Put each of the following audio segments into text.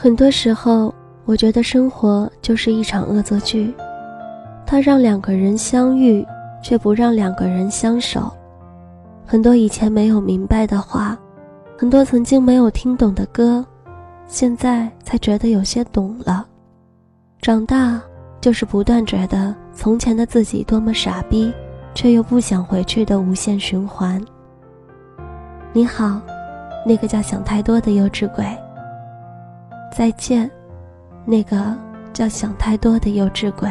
很多时候，我觉得生活就是一场恶作剧，它让两个人相遇，却不让两个人相守。很多以前没有明白的话，很多曾经没有听懂的歌，现在才觉得有些懂了。长大就是不断觉得从前的自己多么傻逼，却又不想回去的无限循环。你好，那个叫想太多的幼稚鬼。再见，那个叫想太多的幼稚鬼。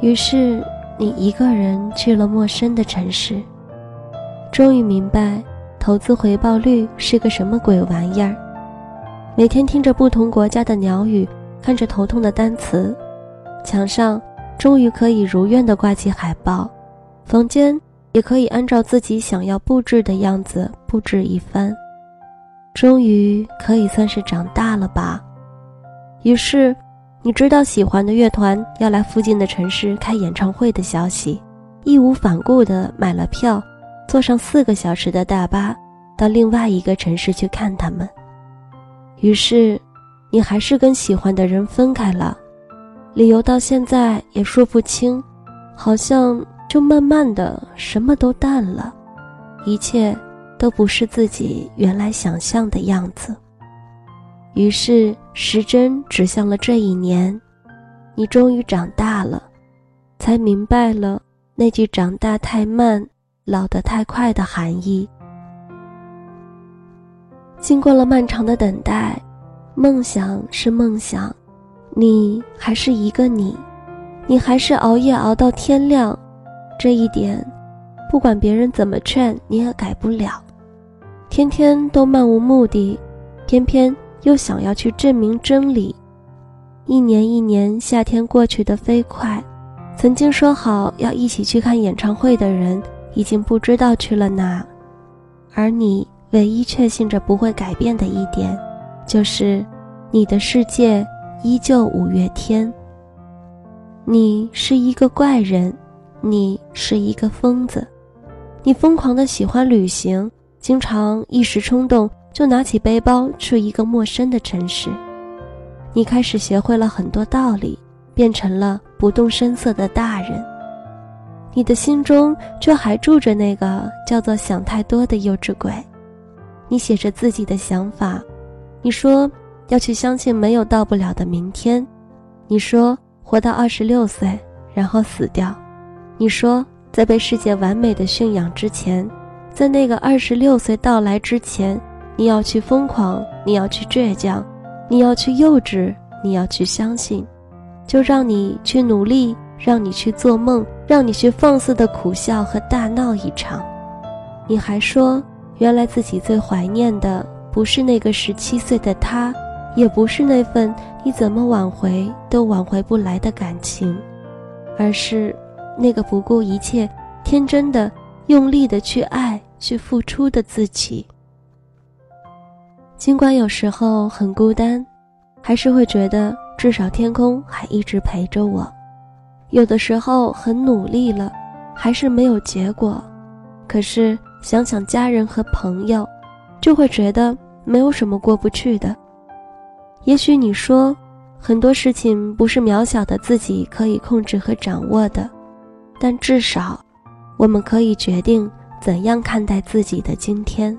于是。你一个人去了陌生的城市，终于明白投资回报率是个什么鬼玩意儿。每天听着不同国家的鸟语，看着头痛的单词，墙上终于可以如愿的挂起海报，房间也可以按照自己想要布置的样子布置一番，终于可以算是长大了吧。于是。你知道喜欢的乐团要来附近的城市开演唱会的消息，义无反顾地买了票，坐上四个小时的大巴，到另外一个城市去看他们。于是，你还是跟喜欢的人分开了，理由到现在也说不清，好像就慢慢的什么都淡了，一切都不是自己原来想象的样子。于是时针指向了这一年，你终于长大了，才明白了那句“长大太慢，老得太快”的含义。经过了漫长的等待，梦想是梦想，你还是一个你，你还是熬夜熬到天亮，这一点，不管别人怎么劝你也改不了。天天都漫无目的，偏偏。又想要去证明真理，一年一年，夏天过去的飞快。曾经说好要一起去看演唱会的人，已经不知道去了哪。而你唯一确信着不会改变的一点，就是你的世界依旧五月天。你是一个怪人，你是一个疯子，你疯狂的喜欢旅行，经常一时冲动。就拿起背包去一个陌生的城市，你开始学会了很多道理，变成了不动声色的大人。你的心中却还住着那个叫做想太多的幼稚鬼。你写着自己的想法，你说要去相信没有到不了的明天，你说活到二十六岁然后死掉，你说在被世界完美的驯养之前，在那个二十六岁到来之前。你要去疯狂，你要去倔强，你要去幼稚，你要去相信，就让你去努力，让你去做梦，让你去放肆的苦笑和大闹一场。你还说，原来自己最怀念的不是那个十七岁的他，也不是那份你怎么挽回都挽回不来的感情，而是那个不顾一切、天真的、用力的去爱、去付出的自己。尽管有时候很孤单，还是会觉得至少天空还一直陪着我。有的时候很努力了，还是没有结果，可是想想家人和朋友，就会觉得没有什么过不去的。也许你说很多事情不是渺小的自己可以控制和掌握的，但至少我们可以决定怎样看待自己的今天。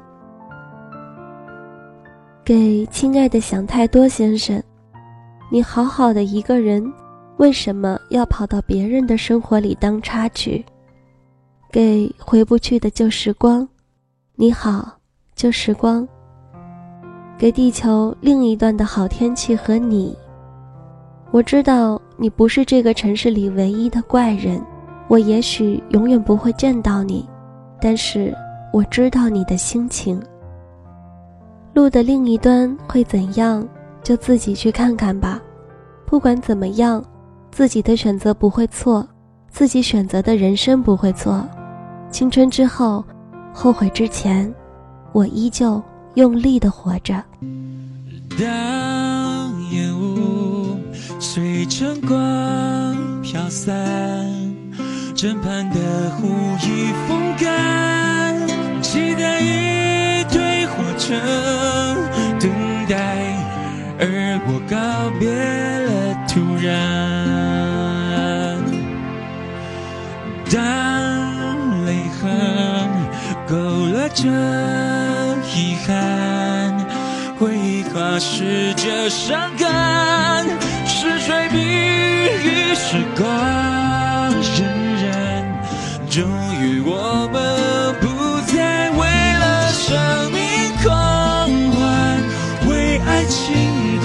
给亲爱的想太多先生，你好好的一个人，为什么要跑到别人的生活里当插曲？给回不去的旧时光，你好，旧时光。给地球另一端的好天气和你，我知道你不是这个城市里唯一的怪人，我也许永远不会见到你，但是我知道你的心情。路的另一端会怎样，就自己去看看吧。不管怎么样，自己的选择不会错，自己选择的人生不会错。青春之后，后悔之前，我依旧用力的活着。当烟雾随晨光飘散，枕畔的湖已风干，期待一堆火车等待，而我告别了突然。当泪痕勾勒着遗憾，回忆跨时着伤感。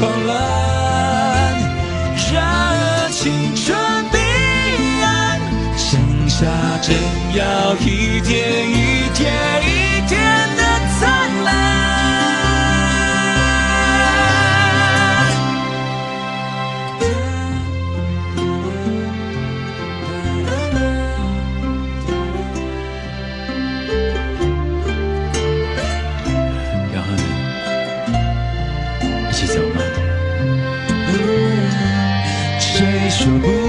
狂乱，让青春彼岸，剩下正要一天一天一天的灿烂。要和你一起走吗？谁说不